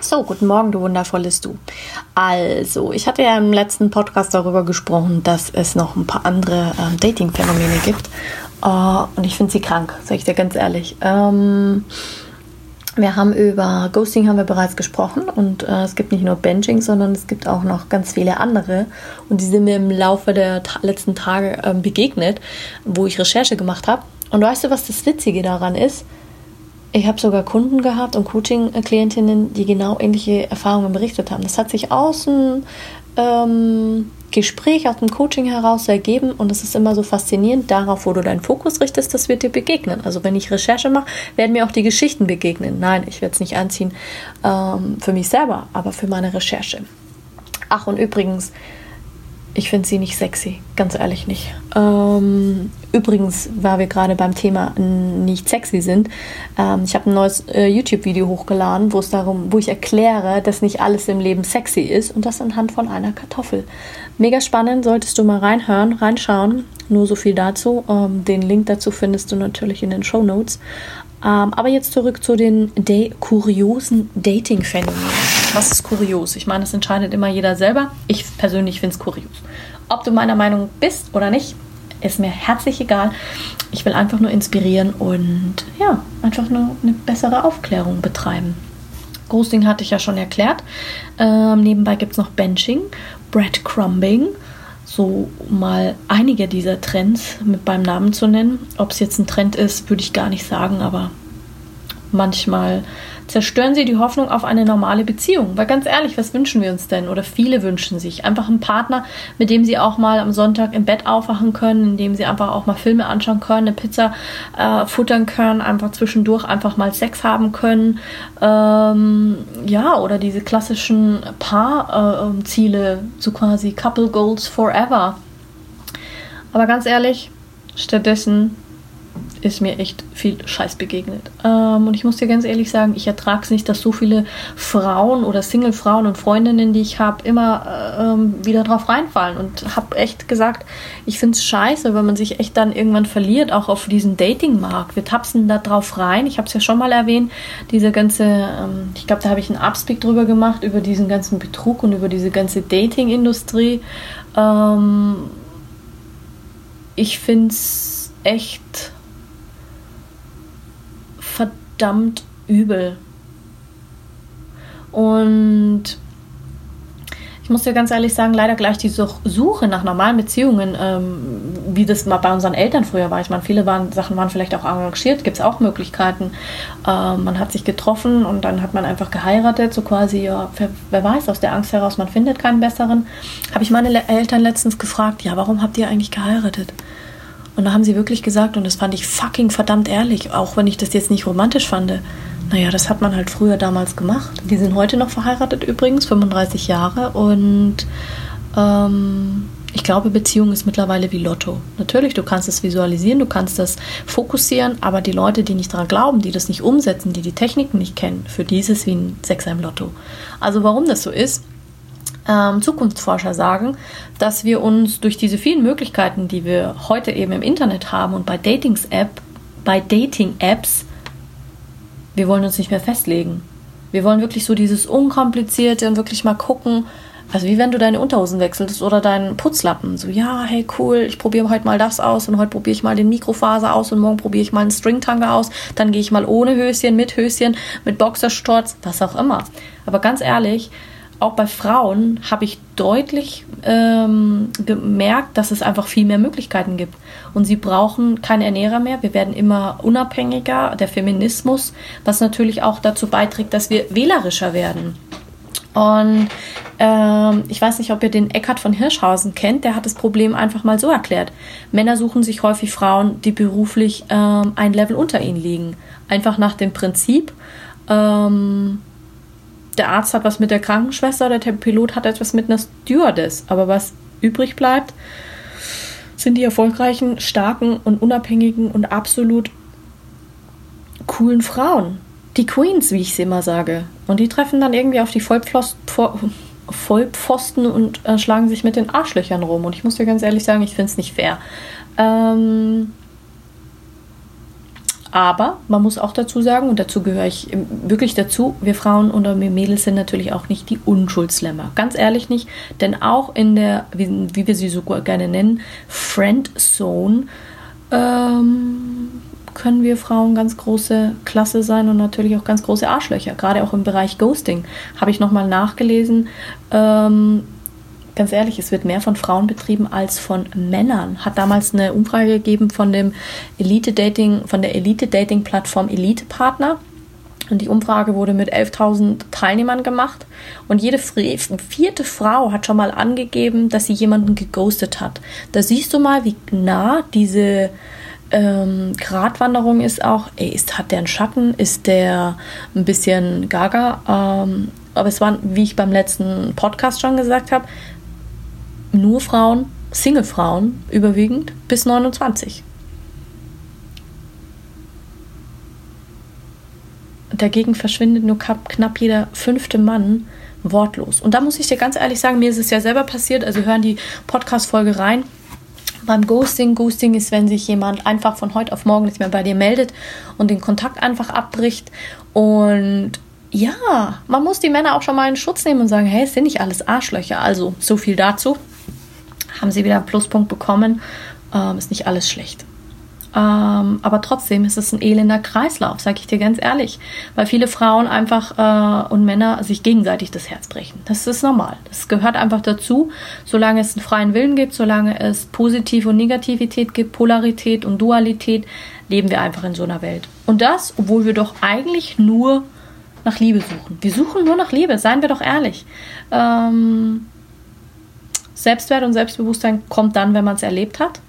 So, guten Morgen, du wundervolles Du. Also, ich hatte ja im letzten Podcast darüber gesprochen, dass es noch ein paar andere ähm, Dating-Phänomene gibt. Uh, und ich finde sie krank, sage ich dir ganz ehrlich. Ähm, wir haben über Ghosting haben wir bereits gesprochen und äh, es gibt nicht nur Benching, sondern es gibt auch noch ganz viele andere und die sind mir im Laufe der ta letzten Tage äh, begegnet, wo ich Recherche gemacht habe. Und weißt du, was das Witzige daran ist? Ich habe sogar Kunden gehabt und Coaching-Klientinnen, die genau ähnliche Erfahrungen berichtet haben. Das hat sich aus dem ähm, Gespräch, aus dem Coaching heraus ergeben und es ist immer so faszinierend, darauf, wo du deinen Fokus richtest, das wird dir begegnen. Also wenn ich Recherche mache, werden mir auch die Geschichten begegnen. Nein, ich werde es nicht anziehen ähm, für mich selber, aber für meine Recherche. Ach und übrigens, ich finde sie nicht sexy, ganz ehrlich nicht. Ähm, übrigens, weil wir gerade beim Thema nicht sexy sind, ähm, ich habe ein neues äh, YouTube-Video hochgeladen, wo es darum, wo ich erkläre, dass nicht alles im Leben sexy ist und das anhand von einer Kartoffel. Mega spannend, solltest du mal reinhören, reinschauen. Nur so viel dazu. Ähm, den Link dazu findest du natürlich in den Show Notes. Ähm, aber jetzt zurück zu den da kuriosen Dating-Phänomenen. Was ist kurios? Ich meine, das entscheidet immer jeder selber. Ich persönlich finde es kurios. Ob du meiner Meinung bist oder nicht, ist mir herzlich egal. Ich will einfach nur inspirieren und ja, einfach nur eine bessere Aufklärung betreiben. Ghosting hatte ich ja schon erklärt. Ähm, nebenbei gibt es noch Benching, Breadcrumbing, so mal einige dieser Trends mit beim Namen zu nennen. Ob es jetzt ein Trend ist, würde ich gar nicht sagen, aber manchmal zerstören sie die Hoffnung auf eine normale Beziehung. Weil ganz ehrlich, was wünschen wir uns denn? Oder viele wünschen sich einfach einen Partner, mit dem sie auch mal am Sonntag im Bett aufwachen können, in dem sie einfach auch mal Filme anschauen können, eine Pizza äh, futtern können, einfach zwischendurch einfach mal Sex haben können. Ähm, ja, oder diese klassischen Paarziele, äh, so quasi Couple Goals Forever. Aber ganz ehrlich, stattdessen ist mir echt viel Scheiß begegnet. Ähm, und ich muss dir ganz ehrlich sagen, ich ertrage es nicht, dass so viele Frauen oder Single-Frauen und Freundinnen, die ich habe, immer äh, ähm, wieder drauf reinfallen. Und habe echt gesagt, ich finde es scheiße, wenn man sich echt dann irgendwann verliert, auch auf diesen Dating-Markt. Wir tapsen da drauf rein. Ich habe es ja schon mal erwähnt, diese ganze, ähm, ich glaube, da habe ich einen Upspeak drüber gemacht, über diesen ganzen Betrug und über diese ganze Dating-Industrie. Ähm, ich finde es echt verdammt übel. Und ich muss dir ganz ehrlich sagen, leider gleich die Suche nach normalen Beziehungen, ähm, wie das mal bei unseren Eltern früher war. Ich meine, viele waren, Sachen waren vielleicht auch arrangiert, gibt es auch Möglichkeiten. Ähm, man hat sich getroffen und dann hat man einfach geheiratet, so quasi, ja, wer, wer, weiß, aus der Angst heraus, man findet keinen besseren. Habe ich meine Eltern letztens gefragt, ja, warum habt ihr eigentlich geheiratet? Und da haben sie wirklich gesagt, und das fand ich fucking verdammt ehrlich, auch wenn ich das jetzt nicht romantisch fand. Naja, das hat man halt früher damals gemacht. Die sind heute noch verheiratet übrigens, 35 Jahre. Und ähm, ich glaube, Beziehung ist mittlerweile wie Lotto. Natürlich, du kannst es visualisieren, du kannst das fokussieren, aber die Leute, die nicht daran glauben, die das nicht umsetzen, die die Techniken nicht kennen, für die ist es wie ein Sechser im Lotto. Also warum das so ist, ähm, Zukunftsforscher sagen, dass wir uns durch diese vielen Möglichkeiten, die wir heute eben im Internet haben und bei Datings-App, bei Dating-Apps, wir wollen uns nicht mehr festlegen. Wir wollen wirklich so dieses Unkomplizierte und wirklich mal gucken, also wie wenn du deine Unterhosen wechselst oder deinen Putzlappen. So, ja, hey, cool, ich probiere heute mal das aus und heute probiere ich mal den Mikrofaser aus und morgen probiere ich mal einen Stringtanger aus. Dann gehe ich mal ohne Höschen, mit Höschen, mit Boxerstorz, was auch immer. Aber ganz ehrlich, auch bei Frauen habe ich deutlich ähm, gemerkt, dass es einfach viel mehr Möglichkeiten gibt. Und sie brauchen keine Ernährer mehr. Wir werden immer unabhängiger. Der Feminismus, was natürlich auch dazu beiträgt, dass wir wählerischer werden. Und ähm, ich weiß nicht, ob ihr den Eckhard von Hirschhausen kennt. Der hat das Problem einfach mal so erklärt. Männer suchen sich häufig Frauen, die beruflich ähm, ein Level unter ihnen liegen. Einfach nach dem Prinzip, ähm, der Arzt hat was mit der Krankenschwester, der Pilot hat etwas mit einer Stewardess. Aber was übrig bleibt, sind die erfolgreichen, starken und unabhängigen und absolut coolen Frauen. Die Queens, wie ich sie immer sage. Und die treffen dann irgendwie auf die Vollpfosten, Vollpfosten und äh, schlagen sich mit den Arschlöchern rum. Und ich muss dir ganz ehrlich sagen, ich finde es nicht fair. Ähm, aber man muss auch dazu sagen, und dazu gehöre ich wirklich dazu, wir Frauen und wir Mädels sind natürlich auch nicht die Unschuldslämmer. Ganz ehrlich nicht, denn auch in der, wie, wie wir sie so gerne nennen, Friendzone, ähm, können wir Frauen ganz große Klasse sein und natürlich auch ganz große Arschlöcher. Gerade auch im Bereich Ghosting habe ich nochmal nachgelesen. Ähm, ganz ehrlich, es wird mehr von Frauen betrieben als von Männern. Hat damals eine Umfrage gegeben von dem Elite Dating, von der Elite Dating Plattform Elite Partner. Und die Umfrage wurde mit 11.000 Teilnehmern gemacht. Und jede vierte Frau hat schon mal angegeben, dass sie jemanden geghostet hat. Da siehst du mal, wie nah diese ähm, Gratwanderung ist auch, ey, ist, hat der einen Schatten? Ist der ein bisschen gaga? Ähm, aber es waren, wie ich beim letzten Podcast schon gesagt habe, nur Frauen, Single-Frauen überwiegend bis 29. Dagegen verschwindet nur knapp jeder fünfte Mann wortlos. Und da muss ich dir ganz ehrlich sagen, mir ist es ja selber passiert, also hören die Podcast-Folge rein. Beim Ghosting, Ghosting ist, wenn sich jemand einfach von heute auf morgen nicht mehr bei dir meldet und den Kontakt einfach abbricht. Und ja, man muss die Männer auch schon mal in Schutz nehmen und sagen, hey, es sind nicht alles Arschlöcher. Also so viel dazu haben sie wieder einen Pluspunkt bekommen. Ähm, ist nicht alles schlecht. Ähm, aber trotzdem ist es ein elender Kreislauf, sage ich dir ganz ehrlich. Weil viele Frauen einfach äh, und Männer sich gegenseitig das Herz brechen. Das ist normal. Das gehört einfach dazu. Solange es einen freien Willen gibt, solange es Positiv und Negativität gibt, Polarität und Dualität, leben wir einfach in so einer Welt. Und das, obwohl wir doch eigentlich nur nach Liebe suchen. Wir suchen nur nach Liebe, seien wir doch ehrlich. Ähm, Selbstwert und Selbstbewusstsein kommt dann, wenn man es erlebt hat.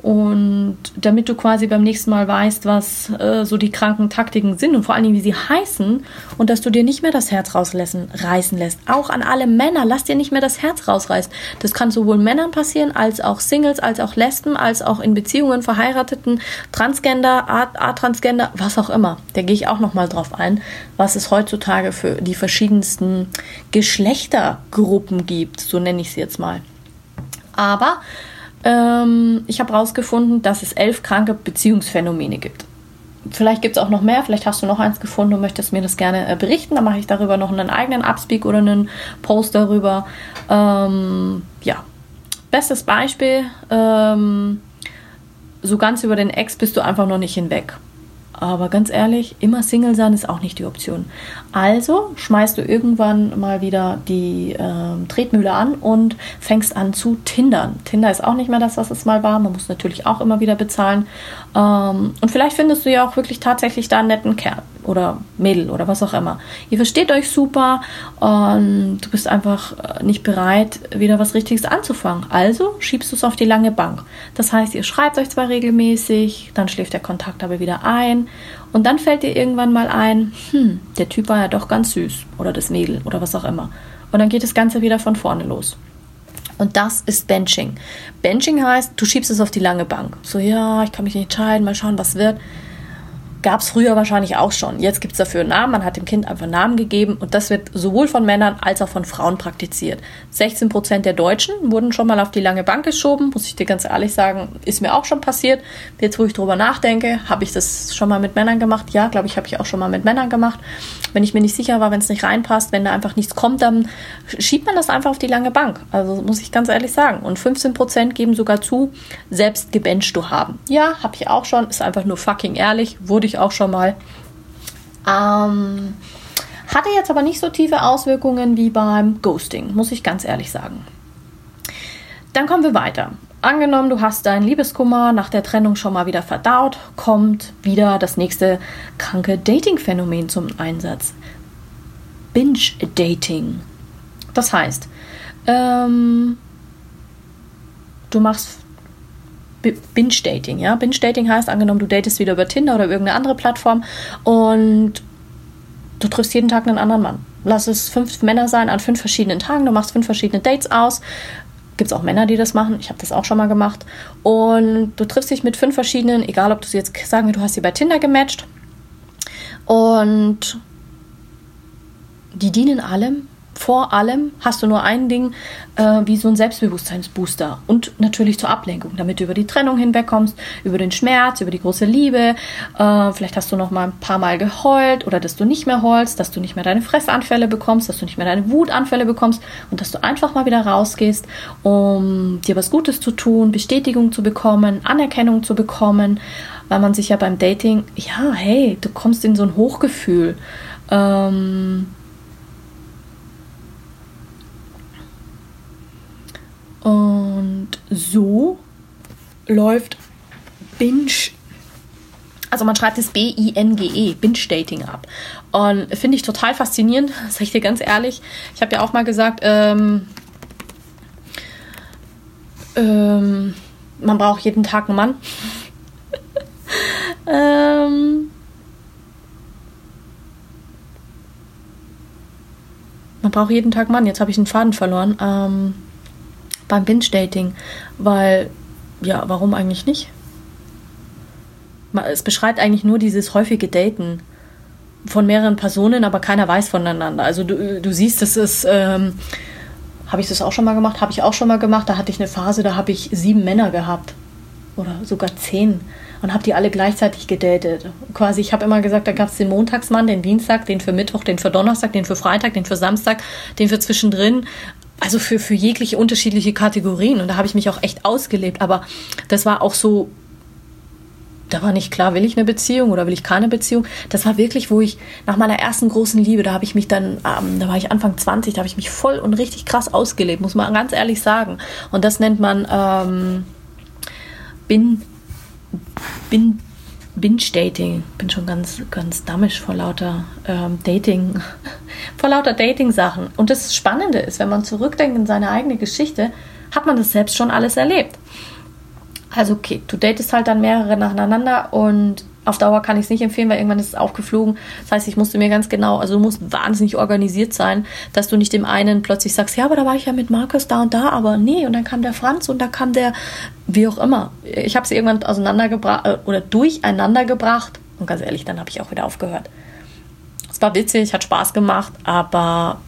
Und damit du quasi beim nächsten Mal weißt, was äh, so die kranken Taktiken sind und vor allen Dingen, wie sie heißen und dass du dir nicht mehr das Herz rausreißen lässt. Auch an alle Männer, lass dir nicht mehr das Herz rausreißen. Das kann sowohl Männern passieren, als auch Singles, als auch Lesben, als auch in Beziehungen verheirateten, Transgender, A-Transgender, was auch immer. Da gehe ich auch nochmal drauf ein, was es heutzutage für die verschiedensten Geschlechtergruppen gibt, so nenne ich sie jetzt mal. Aber ähm, ich habe herausgefunden, dass es elf kranke Beziehungsphänomene gibt. Vielleicht gibt es auch noch mehr, vielleicht hast du noch eins gefunden und möchtest mir das gerne äh, berichten. Dann mache ich darüber noch einen eigenen Upspeak oder einen Post darüber. Ähm, ja, bestes Beispiel, ähm, so ganz über den Ex bist du einfach noch nicht hinweg. Aber ganz ehrlich, immer Single sein ist auch nicht die Option. Also schmeißt du irgendwann mal wieder die äh, Tretmühle an und fängst an zu tindern. Tinder ist auch nicht mehr das, was es mal war. Man muss natürlich auch immer wieder bezahlen. Ähm, und vielleicht findest du ja auch wirklich tatsächlich da einen netten Kerl oder Mädel oder was auch immer. Ihr versteht euch super und du bist einfach äh, nicht bereit, wieder was Richtiges anzufangen. Also schiebst du es auf die lange Bank. Das heißt, ihr schreibt euch zwar regelmäßig, dann schläft der Kontakt aber wieder ein und dann fällt dir irgendwann mal ein, hm, der Typ war ja doch ganz süß oder das Mädel oder was auch immer. Und dann geht das Ganze wieder von vorne los. Und das ist Benching. Benching heißt, du schiebst es auf die lange Bank. So, ja, ich kann mich nicht entscheiden, mal schauen, was wird. Gab es früher wahrscheinlich auch schon. Jetzt gibt es dafür einen Namen. Man hat dem Kind einfach einen Namen gegeben und das wird sowohl von Männern als auch von Frauen praktiziert. 16 Prozent der Deutschen wurden schon mal auf die lange Bank geschoben, muss ich dir ganz ehrlich sagen, ist mir auch schon passiert. Jetzt, wo ich drüber nachdenke, habe ich das schon mal mit Männern gemacht. Ja, glaube ich, habe ich auch schon mal mit Männern gemacht. Wenn ich mir nicht sicher war, wenn es nicht reinpasst, wenn da einfach nichts kommt, dann schiebt man das einfach auf die lange Bank. Also muss ich ganz ehrlich sagen. Und 15 Prozent geben sogar zu, selbst gebencht zu haben. Ja, habe ich auch schon. Ist einfach nur fucking ehrlich. Wurde ich auch schon mal. Ähm, hatte jetzt aber nicht so tiefe Auswirkungen wie beim Ghosting, muss ich ganz ehrlich sagen. Dann kommen wir weiter. Angenommen, du hast dein Liebeskummer nach der Trennung schon mal wieder verdaut, kommt wieder das nächste kranke Dating-Phänomen zum Einsatz. Binge-Dating. Das heißt, ähm, du machst Binge-Dating, ja. Binge-Dating heißt, angenommen, du datest wieder über Tinder oder irgendeine andere Plattform und du triffst jeden Tag einen anderen Mann. lass es fünf Männer sein an fünf verschiedenen Tagen. Du machst fünf verschiedene Dates aus. Gibt es auch Männer, die das machen. Ich habe das auch schon mal gemacht. Und du triffst dich mit fünf verschiedenen, egal ob du jetzt sagen, du hast sie bei Tinder gematcht. Und die dienen allem vor allem hast du nur ein Ding äh, wie so ein Selbstbewusstseinsbooster und natürlich zur Ablenkung, damit du über die Trennung hinwegkommst, über den Schmerz, über die große Liebe. Äh, vielleicht hast du noch mal ein paar Mal geheult oder dass du nicht mehr heulst, dass du nicht mehr deine Fressanfälle bekommst, dass du nicht mehr deine Wutanfälle bekommst und dass du einfach mal wieder rausgehst, um dir was Gutes zu tun, Bestätigung zu bekommen, Anerkennung zu bekommen, weil man sich ja beim Dating, ja, hey, du kommst in so ein Hochgefühl. Ähm, Und so läuft Binge, also man schreibt es B-I-N-G-E, Binge-Dating ab. Und finde ich total faszinierend, sag ich dir ganz ehrlich. Ich habe ja auch mal gesagt, ähm, ähm, man braucht jeden Tag einen Mann. ähm, man braucht jeden Tag einen Mann. Jetzt habe ich einen Faden verloren. Ähm, beim Binge-Dating, weil, ja, warum eigentlich nicht? Es beschreibt eigentlich nur dieses häufige Daten von mehreren Personen, aber keiner weiß voneinander. Also du, du siehst, das ist, ähm, habe ich das auch schon mal gemacht? Habe ich auch schon mal gemacht. Da hatte ich eine Phase, da habe ich sieben Männer gehabt oder sogar zehn und habe die alle gleichzeitig gedatet. Quasi, ich habe immer gesagt, da gab es den Montagsmann, den Dienstag, den für Mittwoch, den für Donnerstag, den für Freitag, den für Samstag, den für zwischendrin also für, für jegliche unterschiedliche Kategorien. Und da habe ich mich auch echt ausgelebt. Aber das war auch so, da war nicht klar, will ich eine Beziehung oder will ich keine Beziehung. Das war wirklich, wo ich nach meiner ersten großen Liebe, da habe ich mich dann, ähm, da war ich Anfang 20, da habe ich mich voll und richtig krass ausgelebt, muss man ganz ehrlich sagen. Und das nennt man ähm, bin, bin Binge-Dating. Bin schon ganz, ganz dammisch vor lauter ähm, Dating, vor lauter Dating-Sachen. Und das Spannende ist, wenn man zurückdenkt in seine eigene Geschichte, hat man das selbst schon alles erlebt. Also okay, du datest halt dann mehrere nacheinander und auf Dauer kann ich es nicht empfehlen, weil irgendwann ist es aufgeflogen. Das heißt, ich musste mir ganz genau, also du musst wahnsinnig organisiert sein, dass du nicht dem einen plötzlich sagst, ja, aber da war ich ja mit Markus da und da, aber nee, und dann kam der Franz und da kam der, wie auch immer. Ich habe sie irgendwann auseinandergebracht äh, oder durcheinander gebracht und ganz ehrlich, dann habe ich auch wieder aufgehört. Es war witzig, hat Spaß gemacht, aber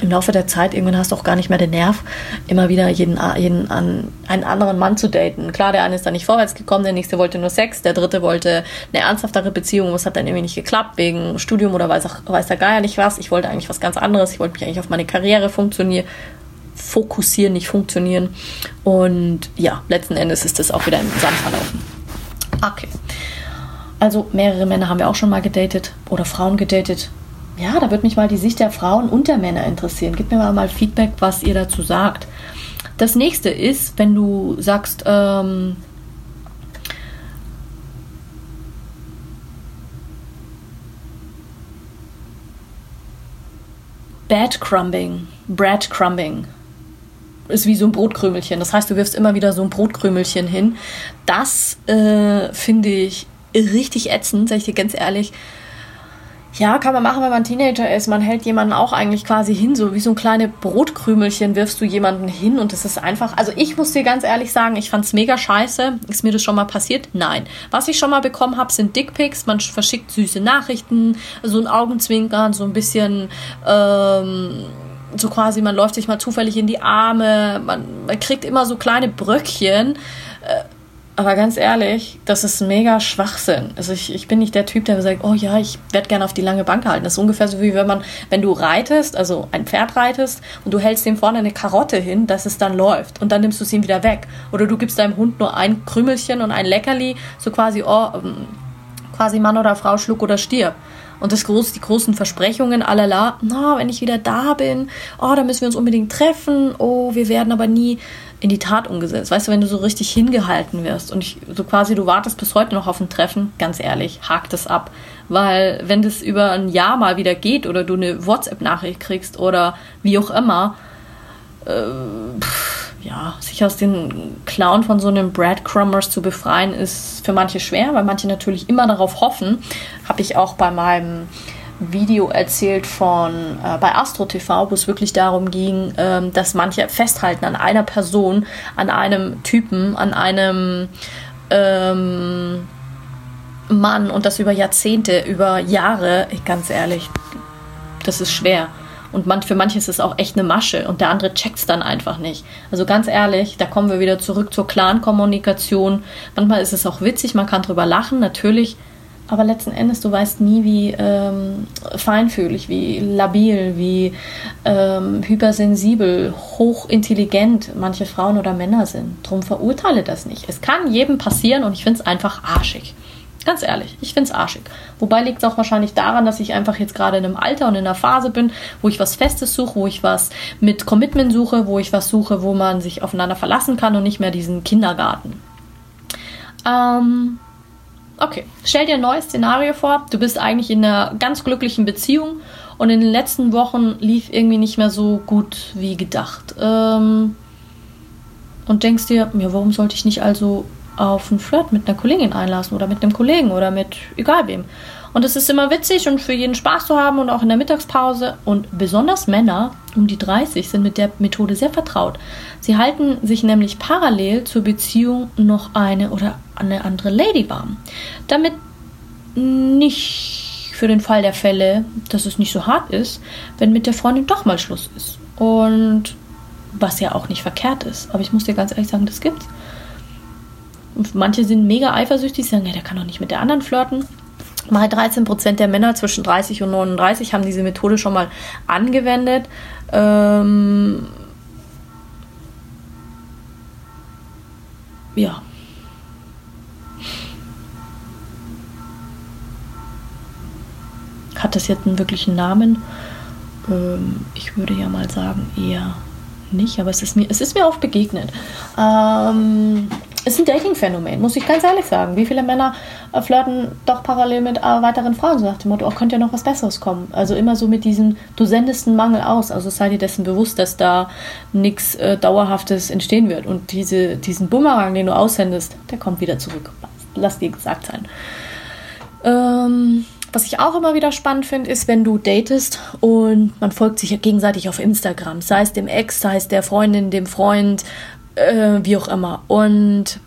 im Laufe der Zeit, irgendwann hast du auch gar nicht mehr den Nerv, immer wieder jeden, jeden an, einen anderen Mann zu daten. Klar, der eine ist da nicht vorwärts gekommen, der nächste wollte nur Sex, der dritte wollte eine ernsthaftere Beziehung, was hat dann irgendwie nicht geklappt, wegen Studium oder weiß, auch, weiß der Geier nicht was. Ich wollte eigentlich was ganz anderes, ich wollte mich eigentlich auf meine Karriere funktionieren, fokussieren, nicht funktionieren. Und ja, letzten Endes ist das auch wieder im Sand verlaufen. Okay. Also mehrere Männer haben wir auch schon mal gedatet oder Frauen gedatet ja, da würde mich mal die Sicht der Frauen und der Männer interessieren. Gib mir mal, mal Feedback, was ihr dazu sagt. Das nächste ist, wenn du sagst, ähm, Bad Crumbing, Bread Crumbing ist wie so ein Brotkrümelchen. Das heißt, du wirfst immer wieder so ein Brotkrümelchen hin. Das äh, finde ich richtig ätzend, sag ich dir ganz ehrlich. Ja, kann man machen, wenn man Teenager ist. Man hält jemanden auch eigentlich quasi hin, so wie so ein kleine Brotkrümelchen wirfst du jemanden hin und es ist einfach. Also ich muss dir ganz ehrlich sagen, ich fand's mega scheiße. Ist mir das schon mal passiert? Nein. Was ich schon mal bekommen habe, sind Dickpics. Man verschickt süße Nachrichten, so ein Augenzwinkern, so ein bisschen. Ähm, so quasi, man läuft sich mal zufällig in die Arme, man, man kriegt immer so kleine Bröckchen. Aber ganz ehrlich, das ist mega Schwachsinn. Also ich, ich bin nicht der Typ, der sagt, oh ja, ich werde gerne auf die lange Bank halten. Das ist ungefähr so wie wenn man, wenn du reitest, also ein Pferd reitest und du hältst dem vorne eine Karotte hin, dass es dann läuft und dann nimmst du es ihm wieder weg. Oder du gibst deinem Hund nur ein Krümelchen und ein Leckerli, so quasi, oh, ähm, quasi Mann oder Frau, schluck oder stirb. Und das groß, die großen Versprechungen, alala, na, wenn ich wieder da bin, oh, da müssen wir uns unbedingt treffen, oh, wir werden aber nie in die Tat umgesetzt. Weißt du, wenn du so richtig hingehalten wirst und ich, so quasi du wartest bis heute noch auf ein Treffen, ganz ehrlich, hakt es ab. Weil wenn das über ein Jahr mal wieder geht oder du eine WhatsApp-Nachricht kriegst oder wie auch immer, äh, pff, ja, sich aus den Clown von so einem Breadcrumbers zu befreien, ist für manche schwer, weil manche natürlich immer darauf hoffen. Habe ich auch bei meinem Video erzählt von äh, bei Astro TV, wo es wirklich darum ging, ähm, dass manche festhalten an einer Person, an einem Typen, an einem ähm, Mann und das über Jahrzehnte, über Jahre. Ganz ehrlich, das ist schwer. Und man, für manche ist es auch echt eine Masche und der andere checkt es dann einfach nicht. Also ganz ehrlich, da kommen wir wieder zurück zur klaren Kommunikation. Manchmal ist es auch witzig, man kann drüber lachen, natürlich. Aber letzten Endes, du weißt nie, wie ähm, feinfühlig, wie labil, wie ähm, hypersensibel, hochintelligent manche Frauen oder Männer sind. Drum verurteile das nicht. Es kann jedem passieren und ich finde es einfach arschig. Ganz ehrlich, ich finde es arschig. Wobei liegt es auch wahrscheinlich daran, dass ich einfach jetzt gerade in einem Alter und in einer Phase bin, wo ich was Festes suche, wo ich was mit Commitment suche, wo ich was suche, wo man sich aufeinander verlassen kann und nicht mehr diesen Kindergarten. Ähm, okay, stell dir ein neues Szenario vor. Du bist eigentlich in einer ganz glücklichen Beziehung und in den letzten Wochen lief irgendwie nicht mehr so gut wie gedacht. Ähm, und denkst dir, ja, warum sollte ich nicht also auf einen Flirt mit einer Kollegin einlassen oder mit einem Kollegen oder mit egal wem. Und es ist immer witzig und für jeden Spaß zu haben und auch in der Mittagspause. Und besonders Männer um die 30 sind mit der Methode sehr vertraut. Sie halten sich nämlich parallel zur Beziehung noch eine oder eine andere Lady warm. Damit nicht für den Fall der Fälle, dass es nicht so hart ist, wenn mit der Freundin doch mal Schluss ist. Und was ja auch nicht verkehrt ist. Aber ich muss dir ganz ehrlich sagen, das gibt's. Und manche sind mega eifersüchtig, sagen, ja, der kann doch nicht mit der anderen flirten. Mal 13% der Männer zwischen 30 und 39 haben diese Methode schon mal angewendet. Ähm ja. Hat das jetzt einen wirklichen Namen? Ähm ich würde ja mal sagen, eher nicht, aber es ist mir, es ist mir oft begegnet. Ähm ist ein Dating-Phänomen, muss ich ganz ehrlich sagen. Wie viele Männer äh, flirten doch parallel mit äh, weiteren Frauen, so nach dem Motto, oh, könnte ja noch was Besseres kommen. Also immer so mit diesem, du sendest einen Mangel aus. Also sei dir dessen bewusst, dass da nichts äh, Dauerhaftes entstehen wird. Und diese, diesen Bumerang, den du aussendest, der kommt wieder zurück. Lass dir gesagt sein. Ähm, was ich auch immer wieder spannend finde, ist, wenn du datest und man folgt sich gegenseitig auf Instagram, sei es dem Ex, sei es der Freundin, dem Freund, äh, wie auch immer. Und,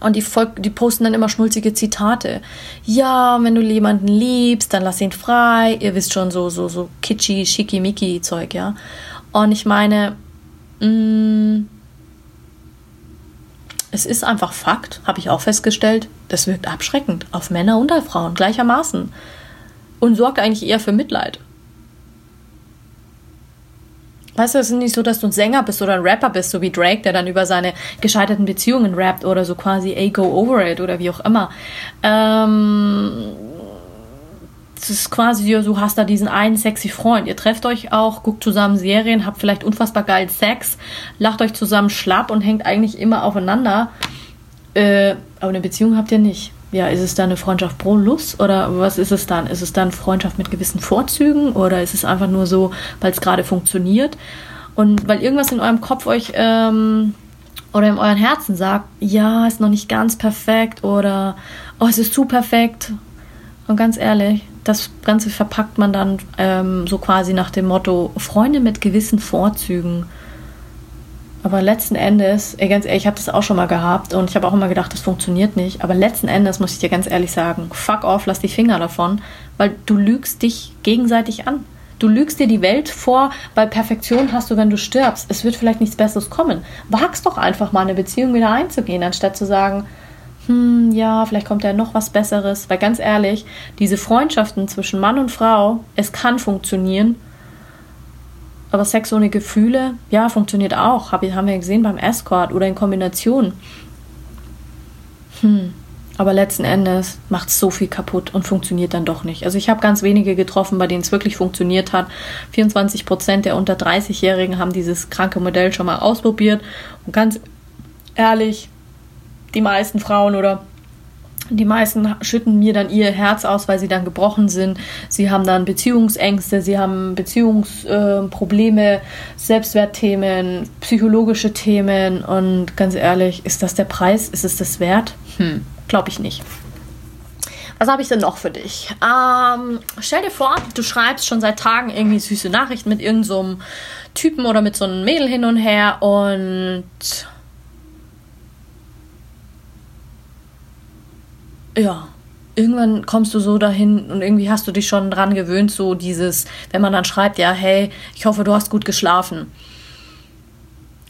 und die, Volk, die posten dann immer schnulzige Zitate. Ja, wenn du jemanden liebst, dann lass ihn frei. Ihr wisst schon, so, so, so kitschy, schickimicki Zeug, ja. Und ich meine, mh, mm, es ist einfach Fakt, habe ich auch festgestellt, das wirkt abschreckend auf Männer und auf Frauen gleichermaßen und sorgt eigentlich eher für Mitleid. Weißt du, es ist nicht so, dass du ein Sänger bist oder ein Rapper bist, so wie Drake, der dann über seine gescheiterten Beziehungen rappt oder so quasi, ey, go over it oder wie auch immer. Ähm, es ist quasi, du hast da diesen einen sexy Freund. Ihr trefft euch auch, guckt zusammen Serien, habt vielleicht unfassbar geil Sex, lacht euch zusammen schlapp und hängt eigentlich immer aufeinander. Äh, aber eine Beziehung habt ihr nicht ja, ist es dann eine Freundschaft pro Lust oder was ist es dann? Ist es dann Freundschaft mit gewissen Vorzügen oder ist es einfach nur so, weil es gerade funktioniert und weil irgendwas in eurem Kopf euch ähm, oder in euren Herzen sagt, ja, ist noch nicht ganz perfekt oder oh, es ist zu perfekt. Und ganz ehrlich, das Ganze verpackt man dann ähm, so quasi nach dem Motto Freunde mit gewissen Vorzügen. Aber letzten Endes, ey, ganz ehrlich, ich habe das auch schon mal gehabt und ich habe auch immer gedacht, das funktioniert nicht. Aber letzten Endes muss ich dir ganz ehrlich sagen, fuck off, lass die Finger davon, weil du lügst dich gegenseitig an. Du lügst dir die Welt vor, weil Perfektion hast du, wenn du stirbst. Es wird vielleicht nichts Besseres kommen. Wagst doch einfach mal eine Beziehung wieder einzugehen, anstatt zu sagen, hm, ja, vielleicht kommt ja noch was Besseres. Weil ganz ehrlich, diese Freundschaften zwischen Mann und Frau, es kann funktionieren aber Sex ohne Gefühle, ja, funktioniert auch. Hab, haben wir gesehen beim Escort oder in Kombination. Hm. Aber letzten Endes macht es so viel kaputt und funktioniert dann doch nicht. Also ich habe ganz wenige getroffen, bei denen es wirklich funktioniert hat. 24 Prozent der unter 30-Jährigen haben dieses kranke Modell schon mal ausprobiert. Und ganz ehrlich, die meisten Frauen oder die meisten schütten mir dann ihr Herz aus, weil sie dann gebrochen sind. Sie haben dann Beziehungsängste, sie haben Beziehungsprobleme, äh, Selbstwertthemen, psychologische Themen. Und ganz ehrlich, ist das der Preis? Ist es das wert? Hm, glaube ich nicht. Was habe ich denn noch für dich? Ähm, stell dir vor, du schreibst schon seit Tagen irgendwie süße Nachrichten mit irgendeinem so Typen oder mit so einem Mädel hin und her und ja, irgendwann kommst du so dahin und irgendwie hast du dich schon dran gewöhnt, so dieses, wenn man dann schreibt, ja, hey, ich hoffe, du hast gut geschlafen.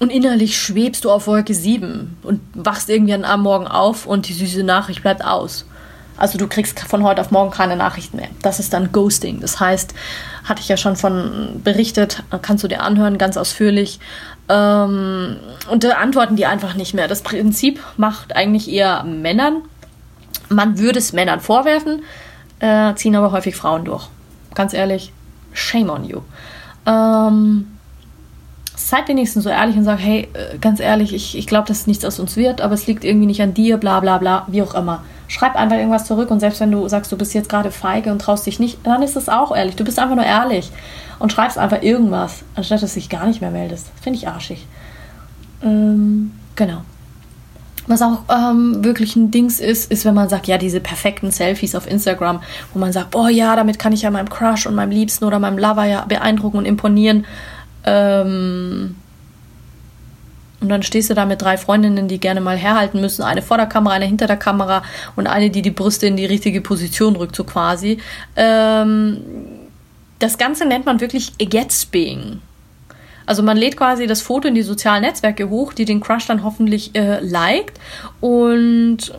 Und innerlich schwebst du auf Wolke 7 und wachst irgendwie am Morgen auf und die süße Nachricht bleibt aus. Also du kriegst von heute auf morgen keine Nachrichten mehr. Das ist dann Ghosting. Das heißt, hatte ich ja schon von berichtet, kannst du dir anhören, ganz ausführlich. Ähm, und da antworten die einfach nicht mehr. Das Prinzip macht eigentlich eher Männern. Man würde es Männern vorwerfen, äh, ziehen aber häufig Frauen durch. Ganz ehrlich, shame on you. Ähm, seid wenigstens so ehrlich und sagt, hey, äh, ganz ehrlich, ich, ich glaube, dass nichts aus uns wird, aber es liegt irgendwie nicht an dir, bla bla bla, wie auch immer schreib einfach irgendwas zurück und selbst wenn du sagst, du bist jetzt gerade feige und traust dich nicht, dann ist es auch ehrlich. Du bist einfach nur ehrlich und schreibst einfach irgendwas, anstatt dass du dich gar nicht mehr meldest. Finde ich arschig. Ähm, genau. Was auch ähm, wirklich ein Dings ist, ist, wenn man sagt, ja, diese perfekten Selfies auf Instagram, wo man sagt, boah, ja, damit kann ich ja meinem Crush und meinem Liebsten oder meinem Lover ja beeindrucken und imponieren. Ähm, und dann stehst du da mit drei Freundinnen, die gerne mal herhalten müssen. Eine vor der Kamera, eine hinter der Kamera und eine, die die Brüste in die richtige Position rückt, so quasi. Ähm, das Ganze nennt man wirklich Agatsbeing. Also man lädt quasi das Foto in die sozialen Netzwerke hoch, die den Crush dann hoffentlich äh, liked. Und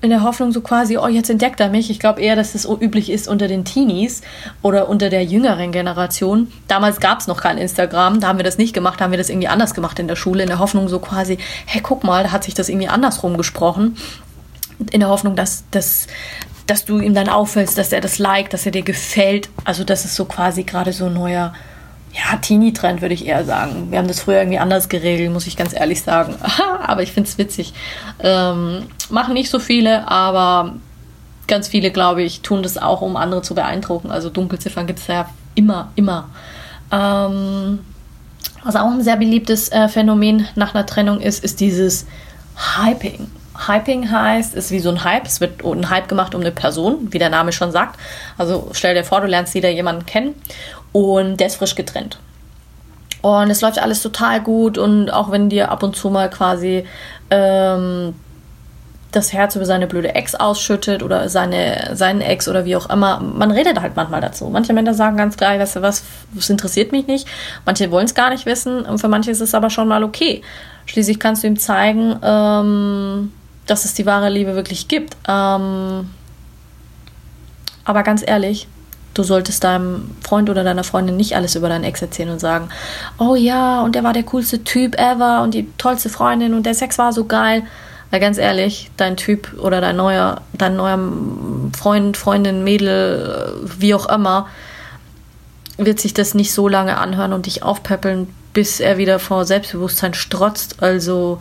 in der Hoffnung so quasi, oh, jetzt entdeckt er mich. Ich glaube eher, dass das üblich ist unter den Teenies oder unter der jüngeren Generation. Damals gab es noch kein Instagram, da haben wir das nicht gemacht, da haben wir das irgendwie anders gemacht in der Schule, in der Hoffnung so quasi, hey, guck mal, da hat sich das irgendwie andersrum gesprochen. In der Hoffnung, dass, dass, dass du ihm dann auffällst, dass er das liked, dass er dir gefällt. Also das ist so quasi gerade so ein neuer ja, Teenie-Trend würde ich eher sagen. Wir haben das früher irgendwie anders geregelt, muss ich ganz ehrlich sagen. aber ich finde es witzig. Ähm, machen nicht so viele, aber ganz viele, glaube ich, tun das auch, um andere zu beeindrucken. Also Dunkelziffern gibt es ja immer, immer. Ähm, was auch ein sehr beliebtes äh, Phänomen nach einer Trennung ist, ist dieses Hyping. Hyping heißt, ist wie so ein Hype. Es wird ein Hype gemacht um eine Person, wie der Name schon sagt. Also stell dir vor, du lernst wieder jemanden kennen und der ist frisch getrennt. Und es läuft alles total gut und auch wenn dir ab und zu mal quasi ähm, das Herz über seine blöde Ex ausschüttet oder seine, seinen Ex oder wie auch immer, man redet halt manchmal dazu. Manche Männer sagen ganz klar, weißt du was, das interessiert mich nicht. Manche wollen es gar nicht wissen und für manche ist es aber schon mal okay. Schließlich kannst du ihm zeigen, ähm, dass es die wahre Liebe wirklich gibt. Ähm, aber ganz ehrlich, Du solltest deinem Freund oder deiner Freundin nicht alles über deinen Ex erzählen und sagen, oh ja, und der war der coolste Typ ever und die tollste Freundin und der Sex war so geil. Weil ganz ehrlich, dein Typ oder dein neuer, dein neuer Freund, Freundin, Mädel, wie auch immer, wird sich das nicht so lange anhören und dich aufpäppeln, bis er wieder vor Selbstbewusstsein strotzt, also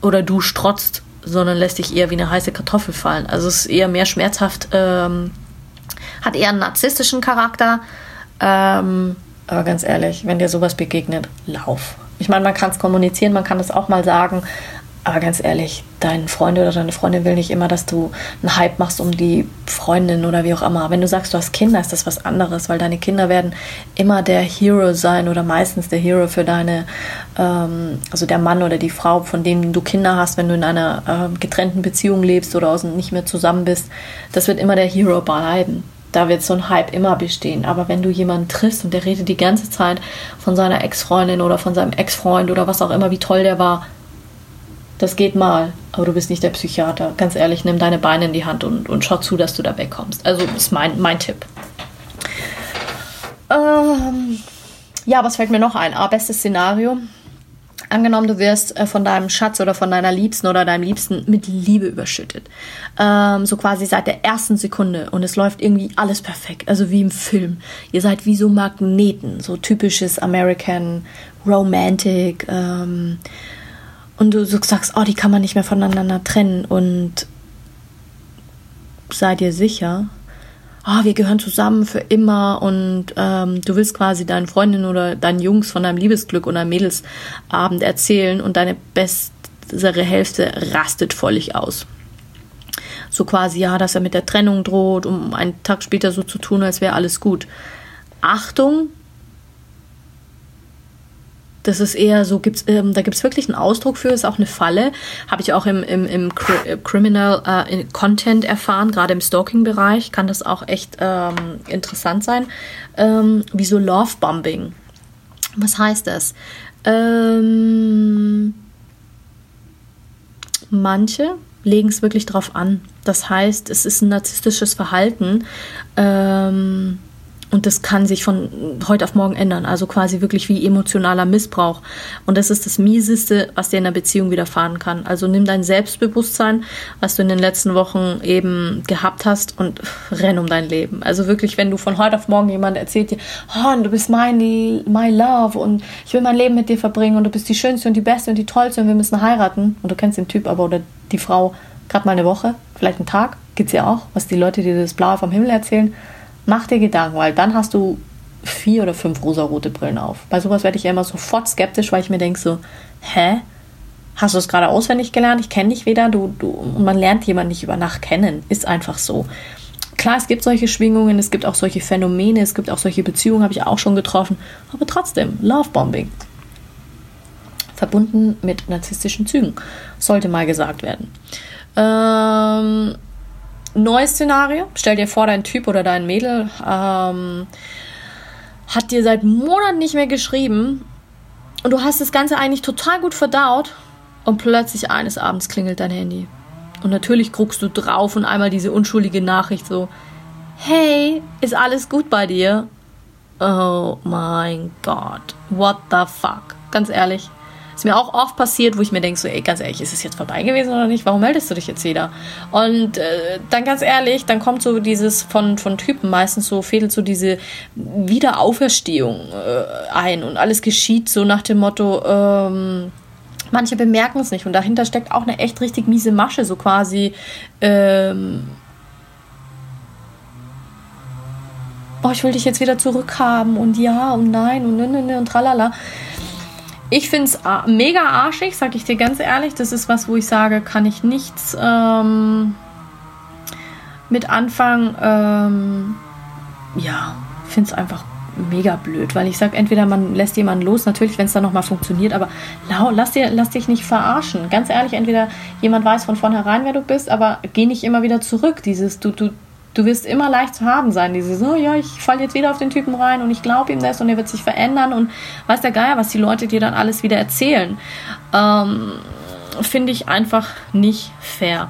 oder du strotzt, sondern lässt dich eher wie eine heiße Kartoffel fallen. Also es ist eher mehr schmerzhaft ähm, hat eher einen narzisstischen Charakter. Ähm, aber ganz ehrlich, wenn dir sowas begegnet, lauf. Ich meine, man kann es kommunizieren, man kann es auch mal sagen, aber ganz ehrlich, dein Freund oder deine Freundin will nicht immer, dass du einen Hype machst um die Freundin oder wie auch immer. Wenn du sagst, du hast Kinder, ist das was anderes, weil deine Kinder werden immer der Hero sein oder meistens der Hero für deine, ähm, also der Mann oder die Frau, von dem du Kinder hast, wenn du in einer äh, getrennten Beziehung lebst oder nicht mehr zusammen bist. Das wird immer der Hero bleiben da wird so ein Hype immer bestehen. Aber wenn du jemanden triffst und der redet die ganze Zeit von seiner Ex-Freundin oder von seinem Ex-Freund oder was auch immer, wie toll der war, das geht mal. Aber du bist nicht der Psychiater. Ganz ehrlich, nimm deine Beine in die Hand und, und schau zu, dass du da wegkommst. Also ist mein, mein Tipp. Ähm, ja, was fällt mir noch ein? Ah, bestes Szenario. Angenommen, du wirst äh, von deinem Schatz oder von deiner Liebsten oder deinem Liebsten mit Liebe überschüttet. Ähm, so quasi seit der ersten Sekunde und es läuft irgendwie alles perfekt, also wie im Film. Ihr seid wie so Magneten, so typisches American Romantic. Ähm, und du so sagst, oh, die kann man nicht mehr voneinander trennen und sei dir sicher, oh, wir gehören zusammen für immer und ähm, du willst quasi deinen Freundinnen oder deinen Jungs von deinem Liebesglück deinem Mädelsabend erzählen und deine bessere Hälfte rastet völlig aus. So quasi, ja, dass er mit der Trennung droht, um einen Tag später so zu tun, als wäre alles gut. Achtung, das ist eher so, gibt's, ähm, da gibt es wirklich einen Ausdruck für, ist auch eine Falle. Habe ich auch im, im, im äh, Criminal äh, Content erfahren, gerade im Stalking-Bereich kann das auch echt ähm, interessant sein. Ähm, wie so Love-Bombing. Was heißt das? Ähm, manche legen es wirklich drauf an. Das heißt, es ist ein narzisstisches Verhalten. Ähm, und das kann sich von heute auf morgen ändern. Also quasi wirklich wie emotionaler Missbrauch. Und das ist das Mieseste, was dir in einer Beziehung widerfahren kann. Also nimm dein Selbstbewusstsein, was du in den letzten Wochen eben gehabt hast und renn um dein Leben. Also wirklich, wenn du von heute auf morgen jemand erzählt dir, oh, du bist mein, my love und ich will mein Leben mit dir verbringen und du bist die Schönste und die Beste und die Tollste und wir müssen heiraten. Und du kennst den Typ aber oder die Frau gerade mal eine Woche, vielleicht einen Tag, gibt's ja auch, was die Leute dir das Blaue vom Himmel erzählen Mach dir Gedanken, weil dann hast du vier oder fünf rosarote Brillen auf. Bei sowas werde ich ja immer sofort skeptisch, weil ich mir denke so, hä? Hast du es gerade auswendig gelernt? Ich kenne dich weder, du, du, und man lernt jemanden nicht über Nacht kennen. Ist einfach so. Klar, es gibt solche Schwingungen, es gibt auch solche Phänomene, es gibt auch solche Beziehungen, habe ich auch schon getroffen. Aber trotzdem, Lovebombing. Verbunden mit narzisstischen Zügen. Sollte mal gesagt werden. Ähm, neues Szenario. Stell dir vor, dein Typ oder dein Mädel ähm, hat dir seit Monaten nicht mehr geschrieben und du hast das Ganze eigentlich total gut verdaut und plötzlich eines Abends klingelt dein Handy. Und natürlich guckst du drauf und einmal diese unschuldige Nachricht so, hey, ist alles gut bei dir? Oh mein Gott, what the fuck? Ganz ehrlich. Ist mir auch oft passiert, wo ich mir denke, so, ey, ganz ehrlich, ist es jetzt vorbei gewesen oder nicht? Warum meldest du dich jetzt wieder? Und äh, dann ganz ehrlich, dann kommt so dieses von, von Typen meistens so, fädelt so diese Wiederauferstehung äh, ein und alles geschieht so nach dem Motto, ähm, manche bemerken es nicht und dahinter steckt auch eine echt richtig miese Masche, so quasi, ähm, oh, ich will dich jetzt wieder zurückhaben und ja und nein und ne, ne, ne und tralala. Ich finde es mega arschig, sag ich dir ganz ehrlich. Das ist was, wo ich sage, kann ich nichts ähm, mit anfangen. Ähm, ja, finde es einfach mega blöd, weil ich sage, entweder man lässt jemanden los, natürlich, wenn es dann nochmal funktioniert, aber lass, dir, lass dich nicht verarschen. Ganz ehrlich, entweder jemand weiß von vornherein, wer du bist, aber geh nicht immer wieder zurück. Dieses, du, du, du wirst immer leicht zu haben sein. Diese so, ja, ich falle jetzt wieder auf den Typen rein und ich glaube ihm das und er wird sich verändern und weiß der Geier, was die Leute dir dann alles wieder erzählen. Ähm, Finde ich einfach nicht fair.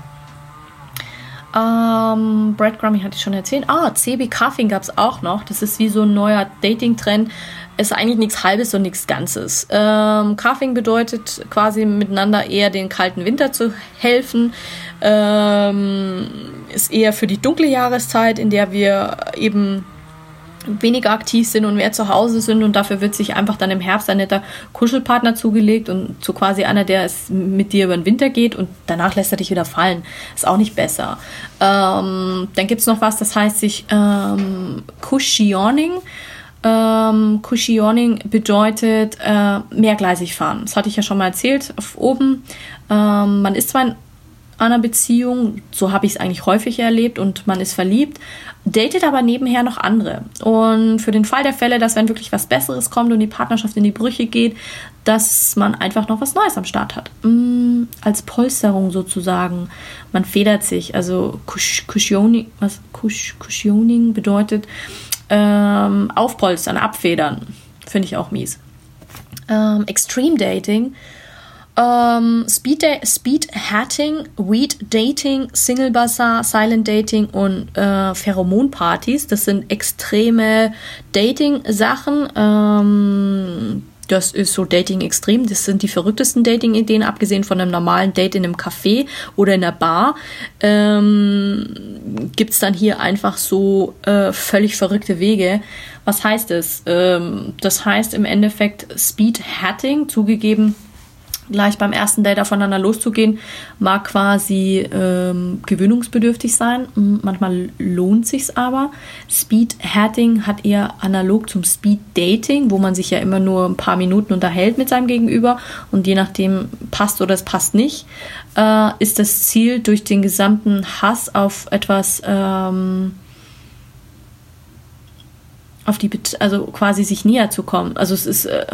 Ähm, Breadcrumbing hatte ich schon erzählt. Ah, CB Cuffing gab es auch noch. Das ist wie so ein neuer Dating-Trend. Ist eigentlich nichts Halbes und nichts Ganzes. Ähm, Cuffing bedeutet quasi miteinander eher den kalten Winter zu helfen. Ähm, ist eher für die dunkle Jahreszeit, in der wir eben weniger aktiv sind und mehr zu Hause sind und dafür wird sich einfach dann im Herbst ein netter Kuschelpartner zugelegt und so quasi einer, der es mit dir über den Winter geht und danach lässt er dich wieder fallen. Ist auch nicht besser. Ähm, dann gibt es noch was, das heißt sich ähm, Cushioning. Ähm, Cushioning bedeutet äh, mehrgleisig fahren. Das hatte ich ja schon mal erzählt auf oben. Ähm, man ist zwar in einer Beziehung, so habe ich es eigentlich häufig erlebt und man ist verliebt, datet aber nebenher noch andere. Und für den Fall der Fälle, dass wenn wirklich was Besseres kommt und die Partnerschaft in die Brüche geht, dass man einfach noch was Neues am Start hat. Mm, als Polsterung sozusagen. Man federt sich. Also Cushioning, was Cushioning bedeutet ähm, aufpolstern, abfedern. Finde ich auch mies. Ähm, Extreme Dating ähm, Speed, Speed Hatting, Weed Dating, Single Bazaar, Silent Dating und äh, Pheromonpartys. Das sind extreme Dating-Sachen. Ähm, das ist so Dating extrem. Das sind die verrücktesten Dating-Ideen, abgesehen von einem normalen Date in einem Café oder in einer Bar. Ähm, Gibt es dann hier einfach so äh, völlig verrückte Wege. Was heißt es? Ähm, das heißt im Endeffekt Speed Hatting, zugegeben gleich beim ersten Date aufeinander loszugehen, mag quasi ähm, gewöhnungsbedürftig sein. Manchmal lohnt sich's aber. Speed Hatting hat eher analog zum Speed Dating, wo man sich ja immer nur ein paar Minuten unterhält mit seinem Gegenüber und je nachdem passt oder es passt nicht, äh, ist das Ziel durch den gesamten Hass auf etwas ähm, auf die, also quasi sich näher zu kommen. Also es ist äh,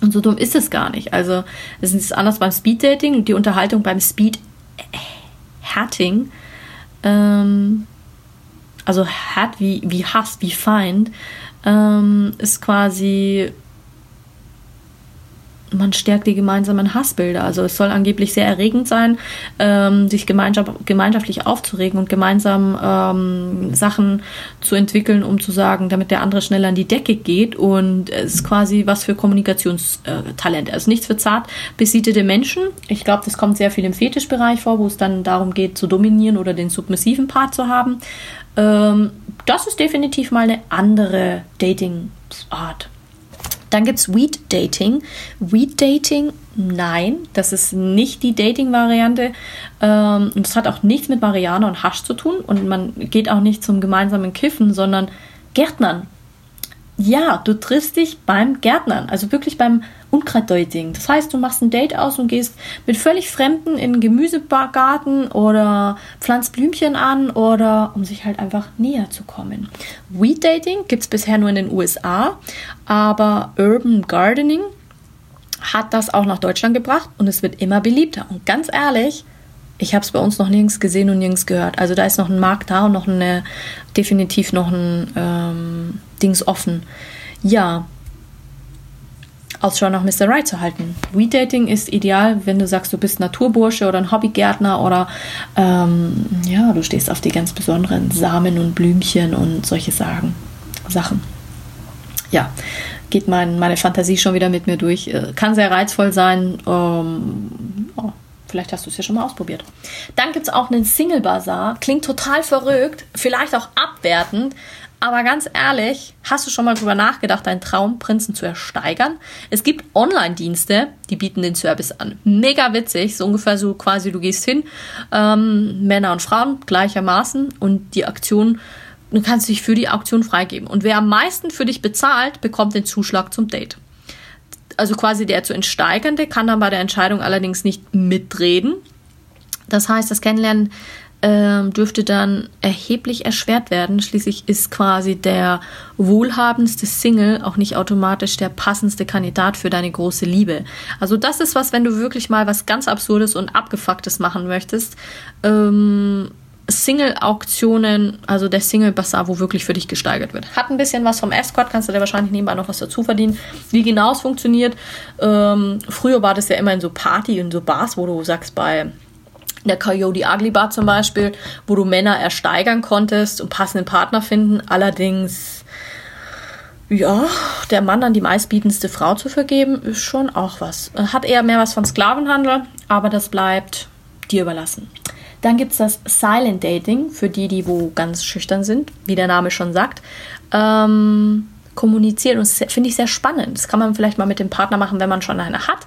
und so dumm ist es gar nicht. Also es ist anders beim Speed-Dating und die Unterhaltung beim Speed-Hatting. Ähm, also hat wie, wie Hass, wie Feind, ähm, ist quasi man stärkt die gemeinsamen Hassbilder. Also es soll angeblich sehr erregend sein, ähm, sich gemeinschaft, gemeinschaftlich aufzuregen und gemeinsam ähm, Sachen zu entwickeln, um zu sagen, damit der andere schneller an die Decke geht. Und es ist quasi was für Kommunikationstalent. Also nichts für zart besiedelte Menschen. Ich glaube, das kommt sehr viel im Fetischbereich vor, wo es dann darum geht, zu dominieren oder den submissiven Part zu haben. Ähm, das ist definitiv mal eine andere Dating-Art. Dann gibt es Weed Dating. Weed Dating, nein, das ist nicht die Dating-Variante. Ähm, es hat auch nichts mit Marianne und Hasch zu tun. Und man geht auch nicht zum gemeinsamen Kiffen, sondern Gärtnern. Ja, du triffst dich beim Gärtnern, also wirklich beim Unkrautdeuting. Das heißt, du machst ein Date aus und gehst mit völlig Fremden in einen Gemüsegarten oder pflanzt Blümchen an oder um sich halt einfach näher zu kommen. Weed Dating gibt es bisher nur in den USA, aber Urban Gardening hat das auch nach Deutschland gebracht und es wird immer beliebter. Und ganz ehrlich, ich habe es bei uns noch nirgends gesehen und nirgends gehört. Also da ist noch ein Markt da und noch eine, definitiv noch ein ähm, Dings offen. Ja, Ausschau nach Mr. Right zu halten. Weed Dating ist ideal, wenn du sagst, du bist Naturbursche oder ein Hobbygärtner oder ähm, ja, du stehst auf die ganz besonderen Samen und Blümchen und solche Sagen, Sachen. Ja, geht mein, meine Fantasie schon wieder mit mir durch. Äh, kann sehr reizvoll sein. Ähm, oh, Vielleicht hast du es ja schon mal ausprobiert. Dann gibt es auch einen Single Bazaar. Klingt total verrückt, vielleicht auch abwertend. Aber ganz ehrlich, hast du schon mal drüber nachgedacht, deinen Traumprinzen zu ersteigern? Es gibt Online-Dienste, die bieten den Service an. Mega witzig, so ungefähr so quasi, du gehst hin, ähm, Männer und Frauen gleichermaßen und die Aktion, du kannst dich für die Auktion freigeben. Und wer am meisten für dich bezahlt, bekommt den Zuschlag zum Date also quasi der zu entsteigernde, kann dann bei der Entscheidung allerdings nicht mitreden. Das heißt, das Kennenlernen äh, dürfte dann erheblich erschwert werden. Schließlich ist quasi der wohlhabendste Single auch nicht automatisch der passendste Kandidat für deine große Liebe. Also das ist was, wenn du wirklich mal was ganz Absurdes und Abgefucktes machen möchtest. Ähm, Single-Auktionen, also der Single-Bazaar, wo wirklich für dich gesteigert wird. Hat ein bisschen was vom Escort, kannst du dir wahrscheinlich nebenbei noch was dazu verdienen. Wie genau es funktioniert, ähm, früher war das ja immer in so Party, in so Bars, wo du sagst, bei der Coyote Ugly Bar zum Beispiel, wo du Männer ersteigern konntest und passenden Partner finden. Allerdings, ja, der Mann dann die meistbietendste Frau zu vergeben, ist schon auch was. Hat eher mehr was von Sklavenhandel, aber das bleibt dir überlassen. Dann gibt es das Silent Dating für die, die wo ganz schüchtern sind, wie der Name schon sagt. Ähm, kommunizieren und das finde ich sehr spannend. Das kann man vielleicht mal mit dem Partner machen, wenn man schon eine hat.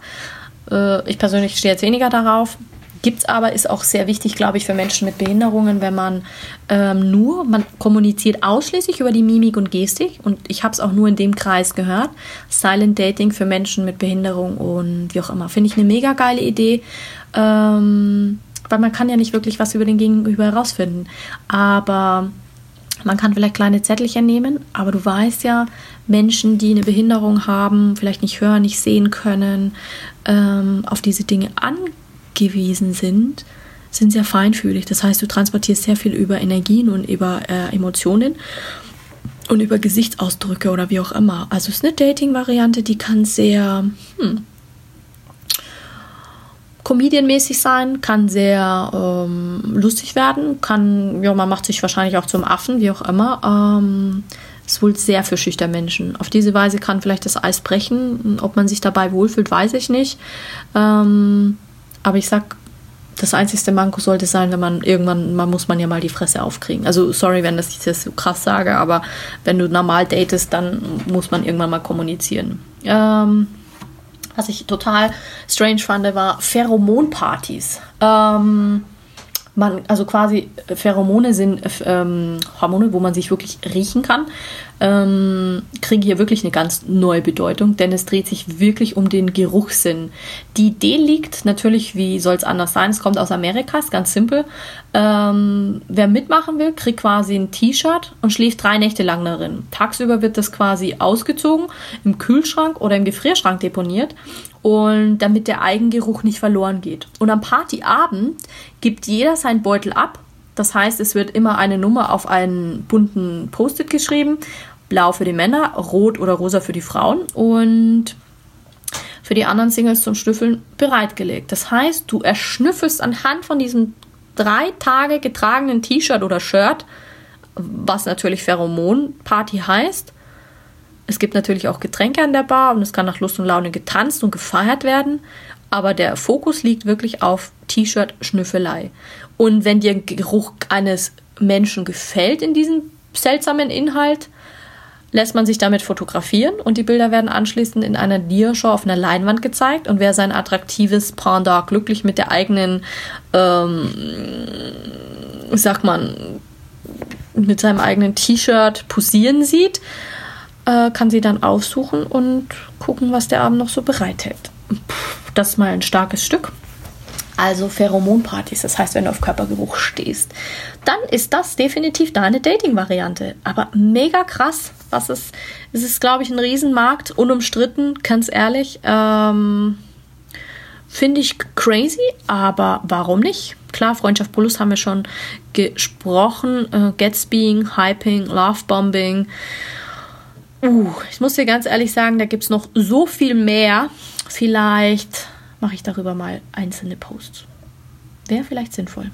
Äh, ich persönlich stehe jetzt weniger darauf. Gibt es aber, ist auch sehr wichtig, glaube ich, für Menschen mit Behinderungen, wenn man ähm, nur, man kommuniziert ausschließlich über die Mimik und Gestik und ich habe es auch nur in dem Kreis gehört. Silent Dating für Menschen mit Behinderung und wie auch immer. Finde ich eine mega geile Idee. Ähm, weil man kann ja nicht wirklich was über den Gegenüber herausfinden. Aber man kann vielleicht kleine Zettelchen nehmen, aber du weißt ja, Menschen, die eine Behinderung haben, vielleicht nicht hören, nicht sehen können, ähm, auf diese Dinge angewiesen sind, sind sehr feinfühlig. Das heißt, du transportierst sehr viel über Energien und über äh, Emotionen und über Gesichtsausdrücke oder wie auch immer. Also es ist eine Dating-Variante, die kann sehr, hm, comedianmäßig sein, kann sehr ähm, lustig werden, kann, ja, man macht sich wahrscheinlich auch zum Affen, wie auch immer. Ähm, ist wohl sehr für schüchterne Menschen. Auf diese Weise kann vielleicht das Eis brechen. Ob man sich dabei wohlfühlt, weiß ich nicht. Ähm, aber ich sag, das einzigste Manko sollte sein, wenn man irgendwann, man muss man ja mal die Fresse aufkriegen. Also sorry, wenn das ich das so krass sage, aber wenn du normal datest, dann muss man irgendwann mal kommunizieren. Ähm, Was ich total strange fand, war Pheromonpartys. Ähm, man, also quasi äh, Pheromone sind äh, ähm, Hormone, wo man sich wirklich riechen kann, ähm, kriegen hier wirklich eine ganz neue Bedeutung, denn es dreht sich wirklich um den Geruchssinn. Die Idee liegt natürlich, wie soll es anders sein, es kommt aus Amerika, ist ganz simpel. Ähm, wer mitmachen will, kriegt quasi ein T-Shirt und schläft drei Nächte lang darin. Tagsüber wird das quasi ausgezogen, im Kühlschrank oder im Gefrierschrank deponiert und damit der Eigengeruch nicht verloren geht. Und am Partyabend gibt jeder seinen Beutel ab. Das heißt, es wird immer eine Nummer auf einen bunten Post-it geschrieben. Blau für die Männer, rot oder rosa für die Frauen und für die anderen Singles zum Schnüffeln bereitgelegt. Das heißt, du erschnüffelst anhand von diesem drei Tage getragenen T-Shirt oder Shirt, was natürlich Pheromon-Party heißt, es gibt natürlich auch Getränke an der Bar und es kann nach Lust und Laune getanzt und gefeiert werden. Aber der Fokus liegt wirklich auf T-Shirt-Schnüffelei. Und wenn dir Geruch eines Menschen gefällt in diesem seltsamen Inhalt, lässt man sich damit fotografieren und die Bilder werden anschließend in einer Diashow auf einer Leinwand gezeigt. Und wer sein attraktives Pendant glücklich mit der eigenen, ähm, sagt man, mit seinem eigenen T-Shirt posieren sieht, äh, kann sie dann aussuchen und gucken, was der Abend noch so bereithält. Das ist mal ein starkes Stück. Also Pheromonpartys, das heißt, wenn du auf Körpergeruch stehst, dann ist das definitiv deine Dating-Variante. Aber mega krass, was ist, es ist, glaube ich, ein Riesenmarkt, unumstritten, ganz ehrlich. Ähm, Finde ich crazy, aber warum nicht? Klar, Freundschaft Plus haben wir schon gesprochen. Äh, Gatsbying, Hyping, Lovebombing. Uh, ich muss dir ganz ehrlich sagen, da gibt es noch so viel mehr. Vielleicht mache ich darüber mal einzelne Posts. Wäre vielleicht sinnvoll.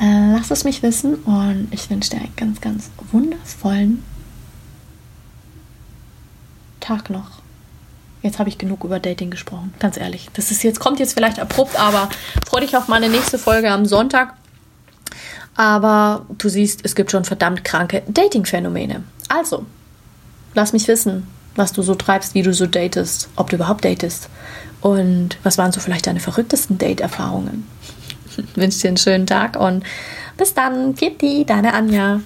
Äh, lass es mich wissen und ich wünsche dir einen ganz, ganz wundervollen Tag noch. Jetzt habe ich genug über Dating gesprochen, ganz ehrlich. Das ist jetzt, kommt jetzt vielleicht abrupt, aber freue dich auf meine nächste Folge am Sonntag. Aber du siehst, es gibt schon verdammt kranke Dating-Phänomene. Also, lass mich wissen, was du so treibst, wie du so datest, ob du überhaupt datest. Und was waren so vielleicht deine verrücktesten Date-Erfahrungen? Wünsche dir einen schönen Tag und bis dann. Pfiat deine Anja.